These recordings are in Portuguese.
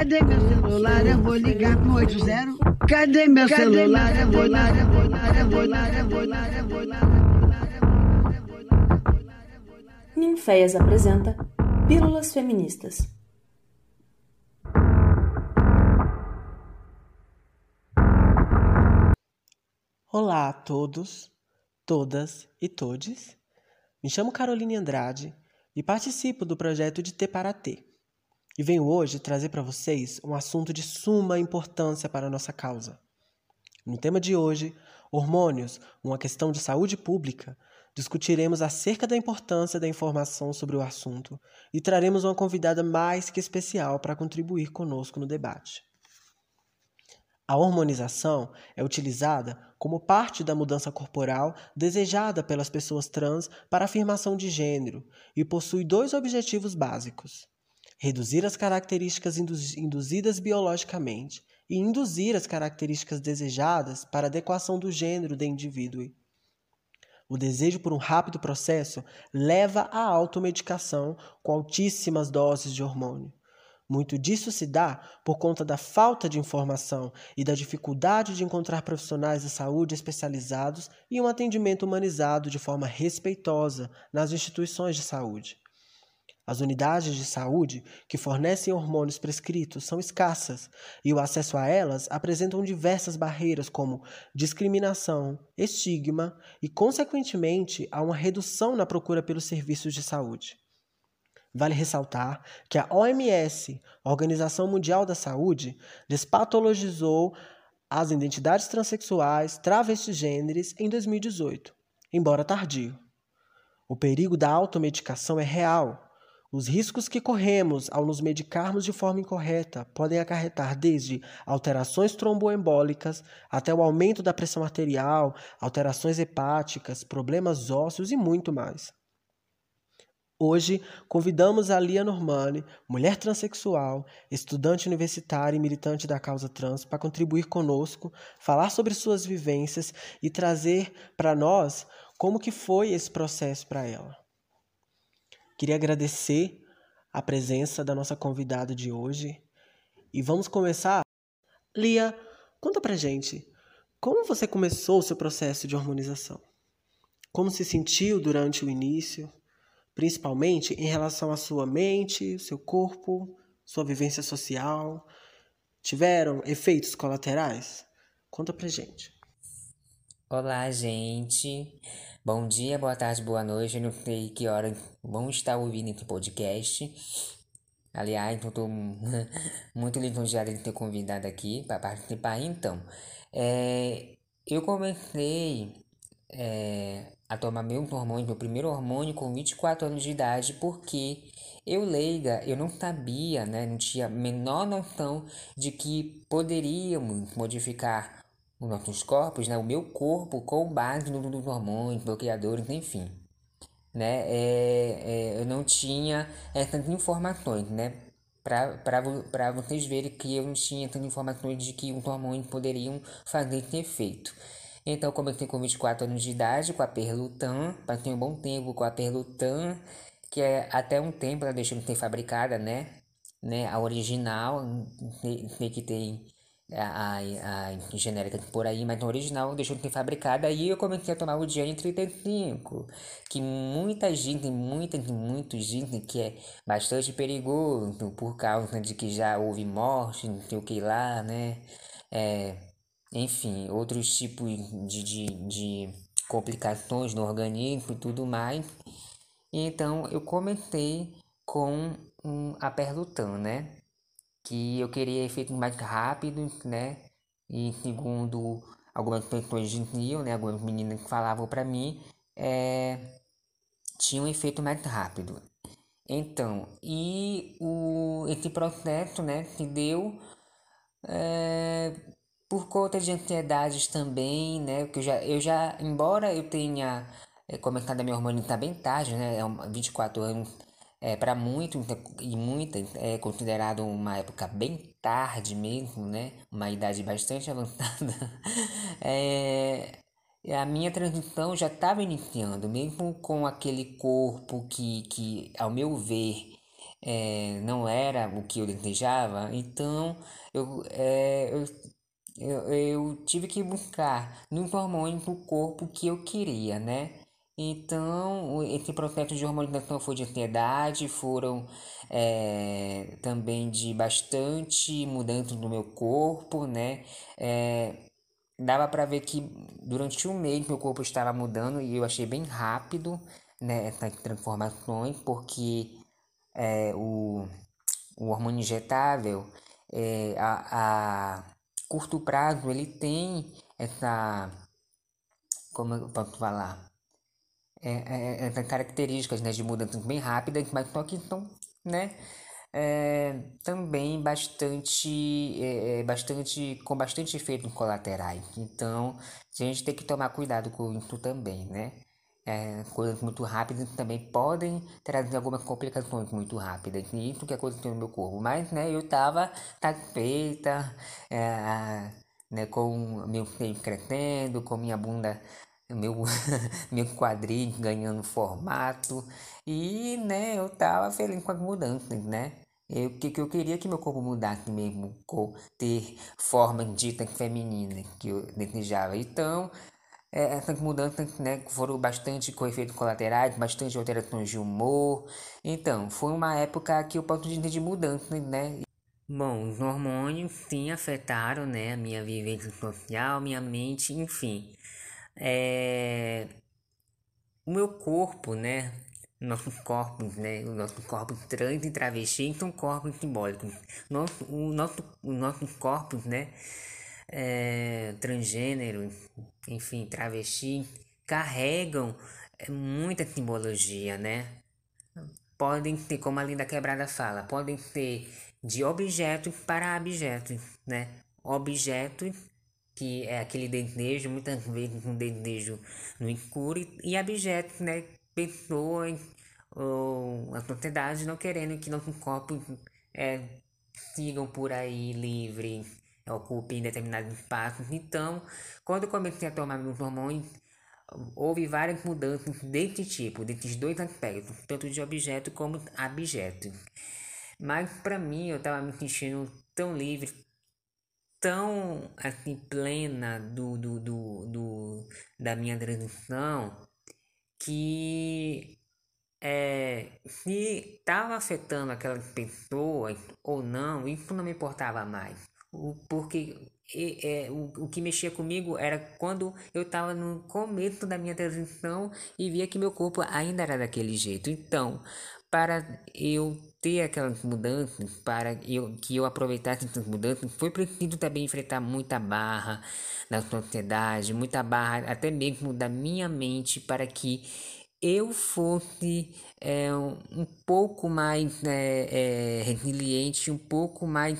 Cadê meu celular? Eu vou ligar pro 80. Cadê meu celular? Eu vou ligar, eu vou ligar, eu vou ligar, eu vou ligar, eu vou ligar. Ninféias apresenta Pílulas Feministas. Olá a todos, todas e todes. Me chamo Caroline Andrade e participo do projeto de T para T. E venho hoje trazer para vocês um assunto de suma importância para a nossa causa. No tema de hoje, hormônios, uma questão de saúde pública, discutiremos acerca da importância da informação sobre o assunto e traremos uma convidada mais que especial para contribuir conosco no debate. A hormonização é utilizada como parte da mudança corporal desejada pelas pessoas trans para afirmação de gênero e possui dois objetivos básicos: reduzir as características induzidas biologicamente e induzir as características desejadas para adequação do gênero do indivíduo. O desejo por um rápido processo leva à automedicação com altíssimas doses de hormônio. Muito disso se dá por conta da falta de informação e da dificuldade de encontrar profissionais de saúde especializados e um atendimento humanizado de forma respeitosa nas instituições de saúde. As unidades de saúde que fornecem hormônios prescritos são escassas e o acesso a elas apresentam diversas barreiras, como discriminação, estigma e, consequentemente, há uma redução na procura pelos serviços de saúde. Vale ressaltar que a OMS, Organização Mundial da Saúde, despatologizou as identidades transexuais, travestigêneres em 2018, embora tardio. O perigo da automedicação é real. Os riscos que corremos ao nos medicarmos de forma incorreta podem acarretar desde alterações tromboembólicas até o aumento da pressão arterial, alterações hepáticas, problemas ósseos e muito mais. Hoje, convidamos a Lia Normani, mulher transexual, estudante universitária e militante da causa trans, para contribuir conosco, falar sobre suas vivências e trazer para nós como que foi esse processo para ela. Queria agradecer a presença da nossa convidada de hoje e vamos começar. Lia, conta pra gente, como você começou o seu processo de hormonização? Como se sentiu durante o início? principalmente em relação à sua mente, seu corpo, sua vivência social? Tiveram efeitos colaterais? Conta pra gente. Olá, gente. Bom dia, boa tarde, boa noite. Eu não sei que hora vão estar ouvindo esse podcast. Aliás, eu tô muito lisonjeada de ter convidado aqui para participar. Então, é, eu comecei é, a tomar meu hormônio, meu primeiro hormônio com 24 anos de idade, porque eu leiga, eu não sabia, né, não tinha a menor noção de que poderíamos modificar os nossos corpos, né, o meu corpo com base nos hormônios, bloqueadores, enfim. Né, é, é, eu não tinha essas informações, né, para vocês verem que eu não tinha essas informações de que os hormônios poderiam fazer esse efeito. Então comecei com 24 anos de idade com a Perlutan, passei um bom tempo com a Perlutan, que é até um tempo ela deixou de ser fabricada, né? né? A original, sei que tem a, a, genérica por aí, mas a original deixou de ser fabricada. Aí eu comecei a tomar o Diane 35, que muita gente, muita, muitos dizem que é bastante perigoso por causa de que já houve morte, não sei o que lá, né? É, enfim, outros tipos de, de, de complicações no organismo e tudo mais. Então eu comecei com um, a Perlutan, né? Que eu queria efeitos mais rápidos, né? E segundo algumas pessoas diziam, né? Algumas meninas que falavam para mim, é, tinha um efeito mais rápido. Então, e o, esse processo, né, se deu é, por conta de ansiedades também, né? Porque eu já, eu já embora eu tenha é, começado a minha hormônio tá bem tarde, né? É 24 anos é, para muito e muita é considerado uma época bem tarde mesmo, né? Uma idade bastante avançada. é, a minha transição já estava iniciando, mesmo com aquele corpo que, que ao meu ver, é, não era o que eu desejava, então eu, é, eu, eu, eu tive que buscar no hormônio para o corpo que eu queria, né? Então, esse processo de hormonização foi de ansiedade, foram é, também de bastante mudança no meu corpo, né? É, dava para ver que durante um mês meu corpo estava mudando e eu achei bem rápido né, essas transformações, porque é, o, o hormônio injetável é, a, a curto prazo ele tem essa como eu posso falar é, é, essas características né, de mudanças bem rápidas mas só que são né é, também bastante, é, é, bastante com bastante efeitos colaterais. Então, a gente tem que tomar cuidado com isso também, né? É, coisas muito rápidas também podem trazer algumas complicações muito rápidas. E isso que aconteceu no meu corpo. Mas, né, eu tava satisfeita, é, né, com meu seio crescendo, com minha bunda meu, meu quadrinho ganhando formato e né, eu tava feliz com as mudanças, né? Eu, que, que eu queria que meu corpo mudasse mesmo, ter forma dita feminina que eu desejava. Então, é, essas mudanças né, foram bastante com efeitos colaterais, bastante alterações de humor. Então, foi uma época que eu posso dizer de mudanças, né? Bom, os hormônios sim afetaram né, a minha vivência social, minha mente, enfim. É... O meu corpo, né? Nossos corpos, né? Os nossos corpos trans e travesti são corpos simbólicos. Nosso, o nosso, os nossos corpos, né? É, transgênero, enfim, travesti, carregam é, muita simbologia, né? Podem ser, como a Linda Quebrada fala, podem ser de objetos para objetos, né? Objetos que é aquele desejo, muitas vezes um desejo no escuro, e objetos, né? Pessoas ou a sociedade não querendo que nossos corpos é, sigam por aí livres, ocupem determinados espaços. Então, quando eu comecei a tomar meus hormônios, houve várias mudanças desse tipo, desses dois aspectos, tanto de objeto como objeto. Mas para mim eu estava me sentindo tão livre, tão assim plena do, do, do, do da minha transição que é, se estava afetando aquelas pessoas ou não, isso não me importava mais. O, porque e, é, o, o que mexia comigo era quando eu estava no começo da minha transição e via que meu corpo ainda era daquele jeito. Então, para eu ter aquelas mudanças, para eu, que eu aproveitasse essas mudanças, foi preciso também enfrentar muita barra da sociedade, muita barra até mesmo da minha mente para que eu fosse é, um pouco mais é, é, resiliente, um pouco mais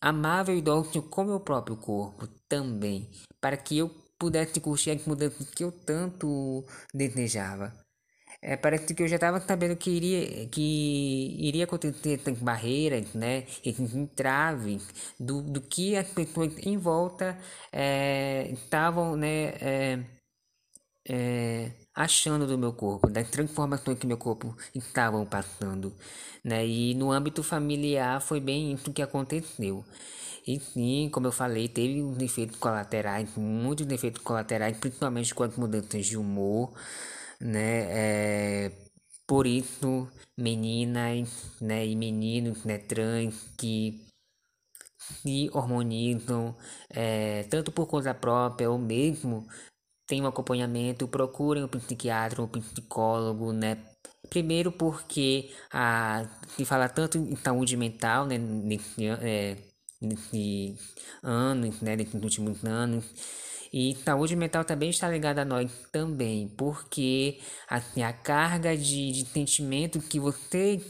amável e dócil com meu próprio corpo também, para que eu pudesse curtir as mudanças que eu tanto desejava. É, parece que eu já estava sabendo que iria, que iria acontecer essas barreiras, né, entraves do, do que as pessoas em volta é, estavam né, é, é, achando do meu corpo, das transformações que meu corpo estavam passando. Né? E no âmbito familiar foi bem isso que aconteceu. E sim, como eu falei, teve uns efeitos colaterais, muitos efeitos colaterais, principalmente com as mudanças de humor né? É, por isso, meninas né, e meninos né, trans que se hormonizam, é, tanto por conta própria ou mesmo tem um acompanhamento, procurem um psiquiatra, um psicólogo, né? Primeiro porque a, se fala tanto em saúde mental, né, nesse, é, nesse anos, né, nesses últimos anos, e saúde mental também está ligada a nós também, porque assim, a carga de, de sentimento que vocês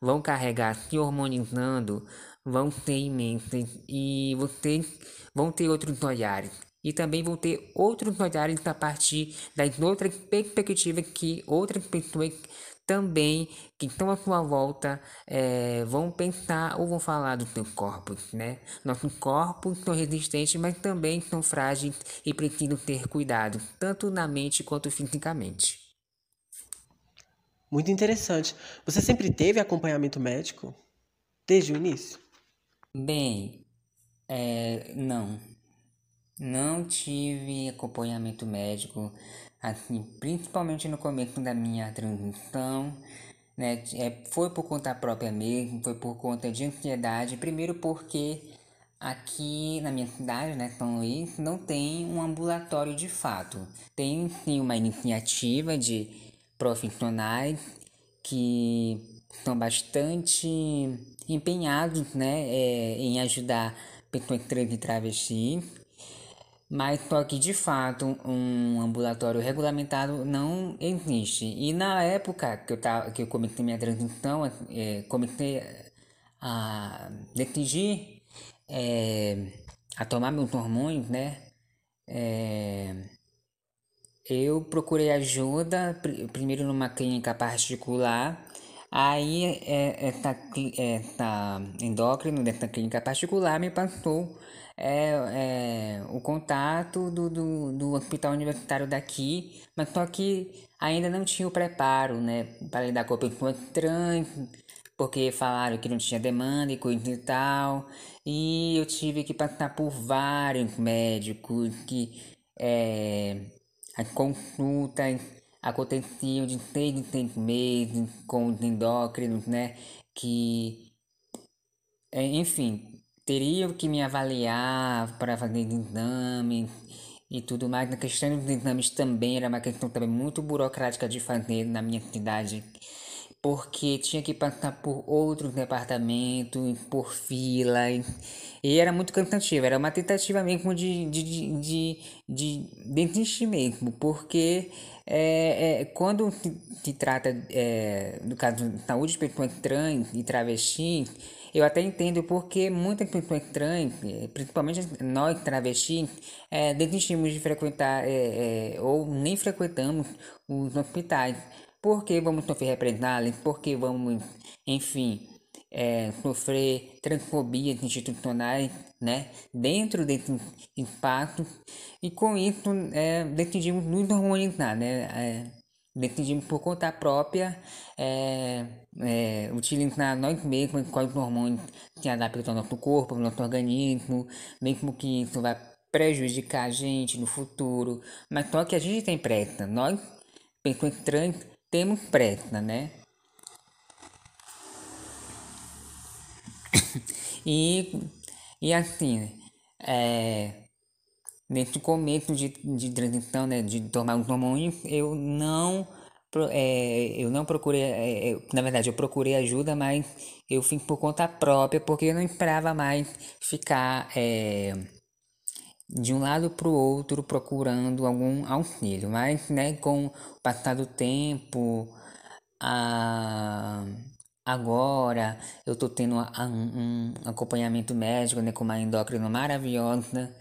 vão carregar se hormonizando vão ser imensas e vocês vão ter outros olhares. E também vão ter outros olhares a partir das outras perspectivas que outras pessoas também que estão à sua volta é, vão pensar ou vão falar dos seus corpos, né? Nossos corpos são resistentes, mas também são frágeis e precisam ter cuidado, tanto na mente quanto fisicamente. Muito interessante. Você sempre teve acompanhamento médico? Desde o início? Bem, é, não. Não tive acompanhamento médico, assim, principalmente no começo da minha transição, né? É, foi por conta própria mesmo, foi por conta de ansiedade. Primeiro porque aqui na minha cidade, né, São Luís, não tem um ambulatório de fato. Tem sim uma iniciativa de profissionais que são bastante empenhados, né, é, em ajudar pessoas trans e travestis mas só que de fato um ambulatório regulamentado não existe. E na época que eu, tava, que eu comecei minha transição, é, comecei a decidir é, a tomar meus hormônios, né? É, eu procurei ajuda pr primeiro numa clínica particular. Aí é, essa, essa endócrino dessa clínica particular me passou é, é, contato do, do, do hospital universitário daqui, mas só que ainda não tinha o preparo, né, para lidar com pessoas trans, porque falaram que não tinha demanda e coisa e tal, e eu tive que passar por vários médicos que é, as consultas aconteciam de seis em seis meses com os endócrinos, né, que, é, enfim, teriam que me avaliar para fazer exames e tudo mais. Na questão dos exames também era uma questão também muito burocrática de fazer na minha cidade, porque tinha que passar por outros departamentos, por filas, e era muito cansativo. Era uma tentativa mesmo de, de, de, de, de desistir mesmo, porque é, é, quando se, se trata, é, caso de saúde de pessoas trans e travestis, eu até entendo porque muitas pessoas trans, eh, principalmente nós travestis, é, desistimos de frequentar é, é, ou nem frequentamos os hospitais. Porque vamos sofrer represálias, porque vamos, enfim, é, sofrer transfobias institucionais né, dentro desse espaço e com isso é, decidimos nos harmonizar, né, decidimos por conta própria é, é, utilizar nós mesmos quais hormônios que adaptam ao nosso corpo, ao nosso organismo, mesmo que isso vai prejudicar a gente no futuro, mas só que a gente tem pressa, nós, pessoas trans, temos pressa, né? e, e assim, é, nesse começo de, de transição, né, de tomar os hormônios, eu não é, eu não procurei, é, é, na verdade eu procurei ajuda, mas eu fiz por conta própria, porque eu não esperava mais ficar é, de um lado para o outro procurando algum auxílio, mas né, com o passar do tempo, a, agora eu estou tendo um, um acompanhamento médico né, com uma endócrina maravilhosa,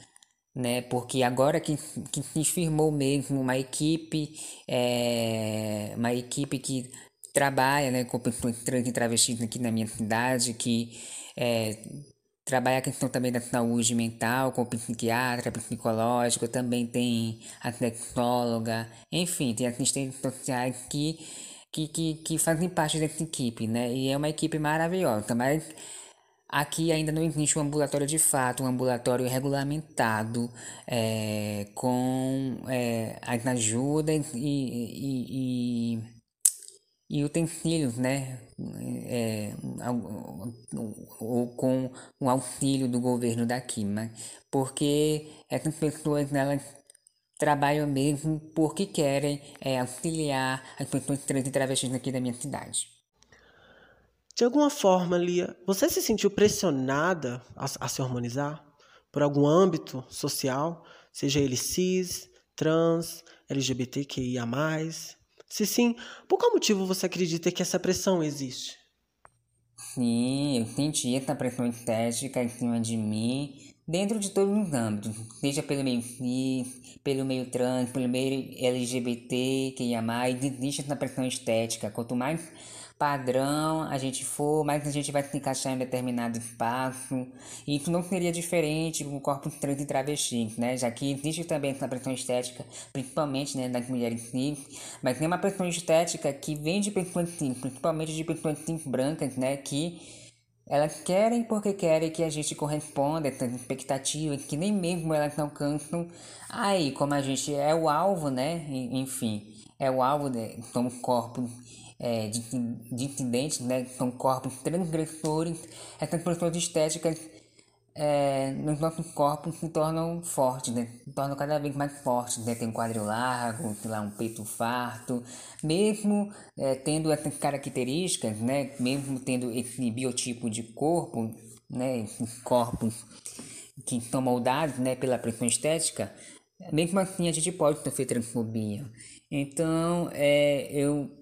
né? Porque agora que, que se firmou mesmo uma equipe, é, uma equipe que trabalha né, com pessoas trans e travestis aqui na minha cidade, que é, trabalha a questão também da saúde mental, com psiquiatra, psicológico, também tem a sexóloga, enfim, tem assistentes sociais que, que, que, que fazem parte dessa equipe, né? E é uma equipe maravilhosa, mas Aqui ainda não existe um ambulatório de fato, um ambulatório regulamentado, é, com é, as ajudas e, e, e, e utensílios, né? É, ou com o auxílio do governo daqui, mas porque essas pessoas elas trabalham mesmo porque querem é, auxiliar as pessoas trans e travestis aqui da minha cidade. De alguma forma, Lia, você se sentiu pressionada a, a se harmonizar por algum âmbito social, seja ele cis, trans, LGBTQIA+. Se sim, por qual motivo você acredita que essa pressão existe? Sim, eu senti essa pressão estética em cima de mim, dentro de todos os âmbitos, seja pelo meio cis, pelo meio trans, pelo meio LGBT, mais, existe essa pressão estética. Quanto mais padrão a gente for, mas a gente vai se encaixar em determinado espaço. E isso não seria diferente com o corpo trans e travesti, né? Já que existe também essa pressão estética, principalmente né, das mulheres cis, mas tem uma pressão estética que vem de pessoas cis, principalmente de pessoas cis brancas, né? Que elas querem porque querem que a gente corresponda a essas expectativas que nem mesmo elas alcançam. Aí, como a gente é o alvo, né? Enfim, é o alvo, de, somos corpos é, dissidentes, né, são corpos transgressores, essas pessoas estéticas é, nos nossos corpos se tornam fortes, né? se tornam cada vez mais fortes, né? tem um quadril largo, sei lá, um peito farto, mesmo é, tendo essas características, né? mesmo tendo esse biotipo de corpo, né? esses corpos que são moldados né? pela pressão estética, mesmo assim a gente pode sofrer transfobia. Então, é, eu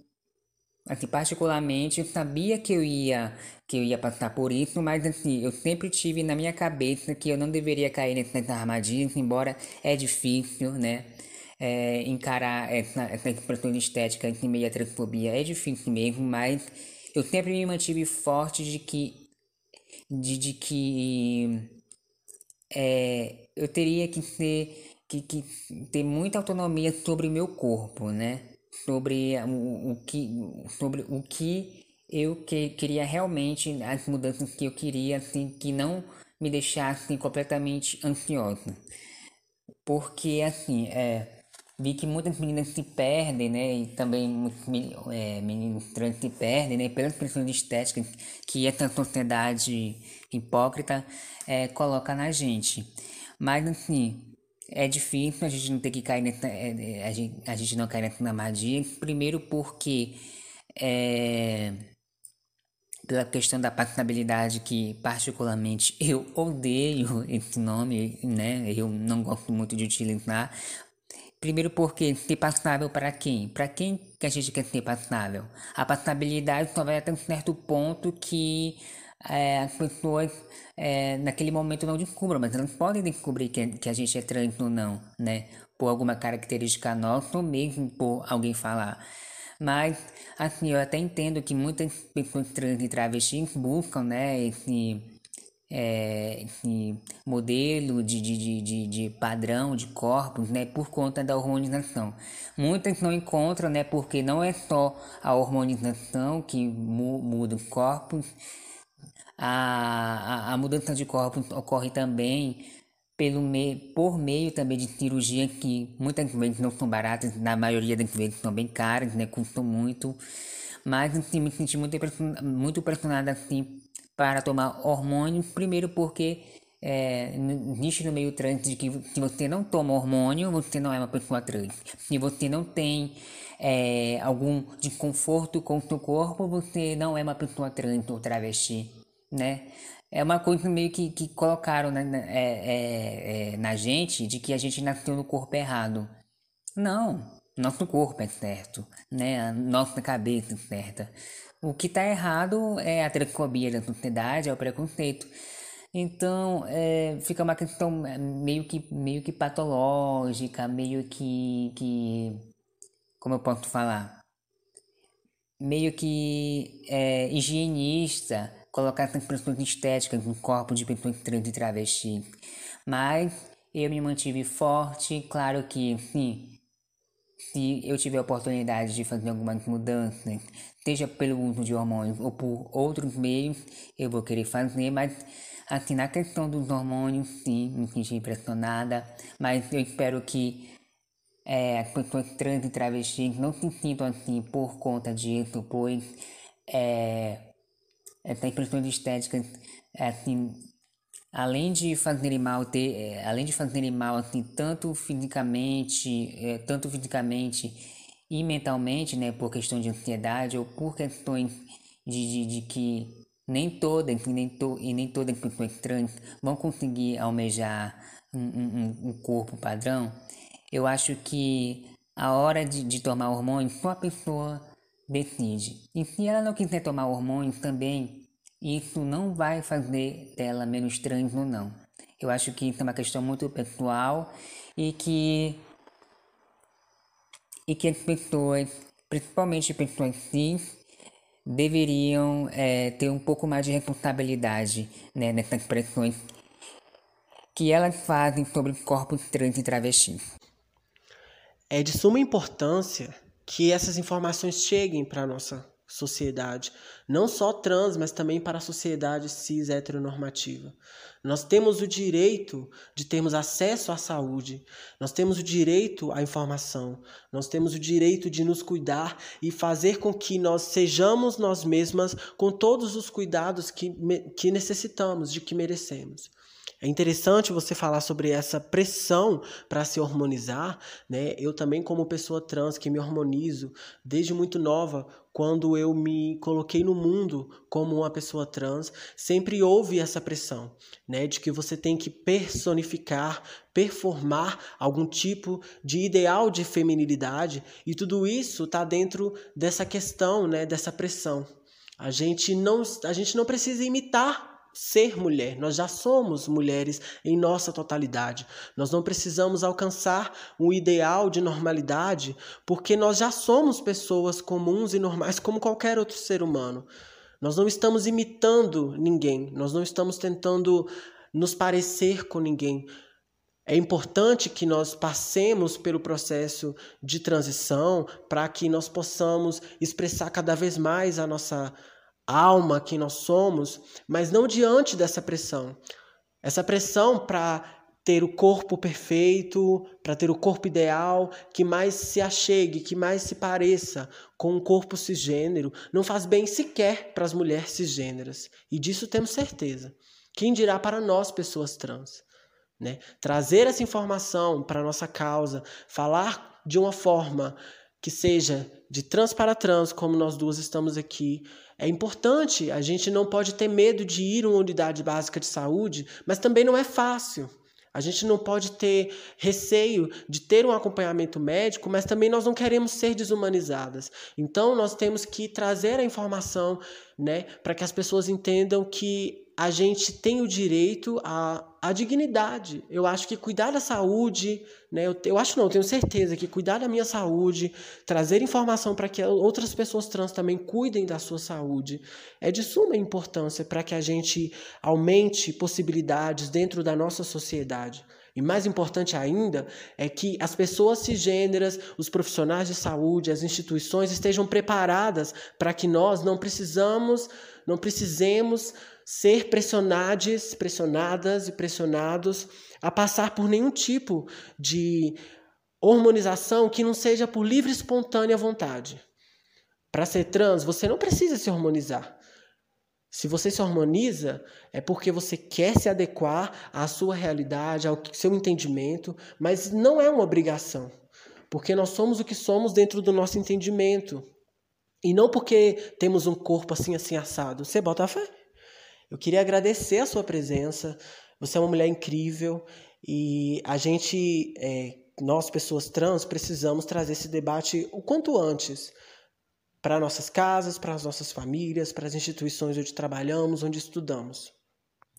Assim, particularmente, eu sabia que eu ia que eu ia passar por isso, mas assim, eu sempre tive na minha cabeça que eu não deveria cair nessas armadilhas, embora é difícil, né? É, encarar essa, essa expressão estética em meio à transfobia é difícil mesmo, mas eu sempre me mantive forte de que de, de que é, eu teria que ser que, que ter muita autonomia sobre o meu corpo, né? Sobre o, o que sobre o que eu que, queria realmente as mudanças que eu queria assim que não me deixassem completamente ansiosa porque assim é vi que muitas meninas se perdem, né, e também muitos é, meninos trans se perdem, né, pelas pressões estéticas que essa sociedade hipócrita é, coloca na gente. Mas assim, é difícil a gente não ter que cair nessa. É, é, a, gente, a gente não cair nessa armadilha. Primeiro porque é, pela questão da passabilidade que particularmente eu odeio esse nome, né? Eu não gosto muito de utilizar. Primeiro porque ser passável para quem? Para quem que a gente quer ser passável? A passabilidade só vai até um certo ponto que é, as pessoas é, naquele momento não descubram, mas elas podem descobrir que, que a gente é trans ou não, né? Por alguma característica nossa ou mesmo por alguém falar. Mas, assim, eu até entendo que muitas pessoas trans e travestis buscam, né, esse, é, esse modelo de, de, de, de, padrão de corpos, né, por conta da hormonização. Muitas não encontram, né, porque não é só a hormonização que mu muda os corpos, a, a, mudança de corpos ocorre também pelo me, por meio também de cirurgia que muitas vezes não são baratas, na maioria das vezes são bem caras, né, custam muito. Mas assim, me senti muito, muito pressionada assim para tomar hormônio, primeiro porque é, no meio trans de que se você não toma hormônio, você não é uma pessoa trans. Se você não tem é, algum desconforto com o seu corpo, você não é uma pessoa trans ou travesti né? É uma coisa meio que, que colocaram na, é, é, é, na gente de que a gente nasceu no corpo errado. Não, nosso corpo é certo, né? A nossa cabeça é certa. O que está errado é a transfobia da sociedade, é o preconceito. Então, é, fica uma questão é, meio que, meio que patológica, meio que, que. Como eu posso falar? Meio que é, higienista colocar essas pressões estéticas no corpo de pessoas trans e travesti. Mas eu me mantive forte, claro que sim, se eu tiver a oportunidade de fazer algumas mudanças, seja pelo uso de hormônios ou por outros meios, eu vou querer fazer, mas assim, na questão dos hormônios, sim, me senti impressionada, mas eu espero que é, as pessoas trans e travestis não se sintam assim por conta disso, pois é, essa impressões estéticas, assim, além de fazerem mal, ter, é, além de fazerem mal, assim, tanto fisicamente, é, tanto fisicamente e mentalmente, né, por questão de ansiedade ou por questões de, de, de que nem todas nem, to, e nem todas as pessoas trans vão conseguir almejar um, um, um corpo padrão, eu acho que a hora de, de tomar hormônio, só a pessoa decide. E se ela não quiser tomar hormônios também, isso não vai fazer dela menos trans ou não. Eu acho que isso é uma questão muito pessoal e que e que as pessoas, principalmente pessoas cis, deveriam é, ter um pouco mais de responsabilidade né, nessas pressões que elas fazem sobre corpos trans e travestis. É de suma importância que essas informações cheguem para a nossa sociedade, não só trans, mas também para a sociedade cis heteronormativa. Nós temos o direito de termos acesso à saúde, nós temos o direito à informação, nós temos o direito de nos cuidar e fazer com que nós sejamos nós mesmas com todos os cuidados que, que necessitamos, de que merecemos. É interessante você falar sobre essa pressão para se hormonizar, né? Eu também como pessoa trans que me hormonizo desde muito nova, quando eu me coloquei no mundo como uma pessoa trans, sempre houve essa pressão, né, de que você tem que personificar, performar algum tipo de ideal de feminilidade, e tudo isso está dentro dessa questão, né, dessa pressão. A gente não a gente não precisa imitar ser mulher, nós já somos mulheres em nossa totalidade. Nós não precisamos alcançar um ideal de normalidade, porque nós já somos pessoas comuns e normais como qualquer outro ser humano. Nós não estamos imitando ninguém, nós não estamos tentando nos parecer com ninguém. É importante que nós passemos pelo processo de transição para que nós possamos expressar cada vez mais a nossa alma, quem nós somos, mas não diante dessa pressão. Essa pressão para ter o corpo perfeito, para ter o corpo ideal, que mais se achegue, que mais se pareça com um corpo cisgênero, não faz bem sequer para as mulheres cisgêneras. E disso temos certeza. Quem dirá para nós, pessoas trans? Né? Trazer essa informação para a nossa causa, falar de uma forma que seja de trans para trans, como nós duas estamos aqui, é importante, a gente não pode ter medo de ir a uma unidade básica de saúde, mas também não é fácil. A gente não pode ter receio de ter um acompanhamento médico, mas também nós não queremos ser desumanizadas. Então nós temos que trazer a informação, né, para que as pessoas entendam que a gente tem o direito à, à dignidade. Eu acho que cuidar da saúde, né? Eu, eu acho não, eu tenho certeza que cuidar da minha saúde, trazer informação para que outras pessoas trans também cuidem da sua saúde, é de suma importância para que a gente aumente possibilidades dentro da nossa sociedade. E mais importante ainda é que as pessoas cisgêneras, os profissionais de saúde, as instituições estejam preparadas para que nós não precisamos, não precisemos ser pressionadas, pressionadas e pressionados a passar por nenhum tipo de hormonização que não seja por livre e espontânea vontade. Para ser trans, você não precisa se hormonizar. Se você se harmoniza, é porque você quer se adequar à sua realidade, ao seu entendimento, mas não é uma obrigação. Porque nós somos o que somos dentro do nosso entendimento. E não porque temos um corpo assim, assim, assado. Você bota a fé? Eu queria agradecer a sua presença. Você é uma mulher incrível e a gente, é, nós pessoas trans, precisamos trazer esse debate o quanto antes para nossas casas, para as nossas famílias, para as instituições onde trabalhamos, onde estudamos.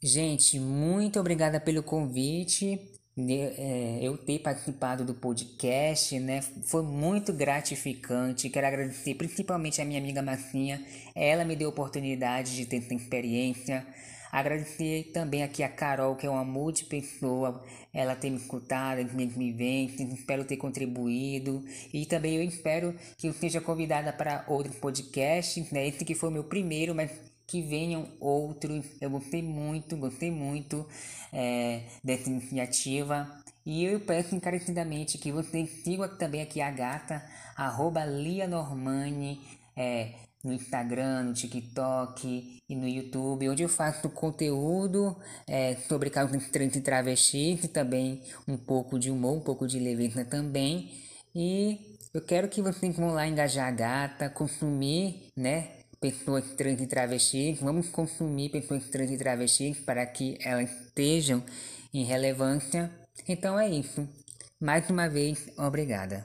Gente, muito obrigada pelo convite. É, eu ter participado do podcast, né? Foi muito gratificante. Quero agradecer principalmente a minha amiga Massinha. Ela me deu a oportunidade de ter essa experiência. Agradecer também aqui a Carol, que é um amor de pessoa. Ela ter me escutado, as minhas vivências. Espero ter contribuído. E também eu espero que eu seja convidada para outros podcasts, né? Esse que foi o meu primeiro, mas que venham outros. Eu gostei muito, gostei muito é, dessa iniciativa. E eu peço encarecidamente que vocês sigam também aqui a gata, arroba Lia Normani, é, no Instagram, no TikTok e no YouTube, onde eu faço conteúdo é, sobre causas trans e travestis e também um pouco de humor, um pouco de leveza também. E eu quero que vocês vão lá engajar a gata, consumir, né? Pessoas trans e travestis, vamos consumir pessoas trans e travestis para que elas estejam em relevância. Então é isso. Mais uma vez, obrigada.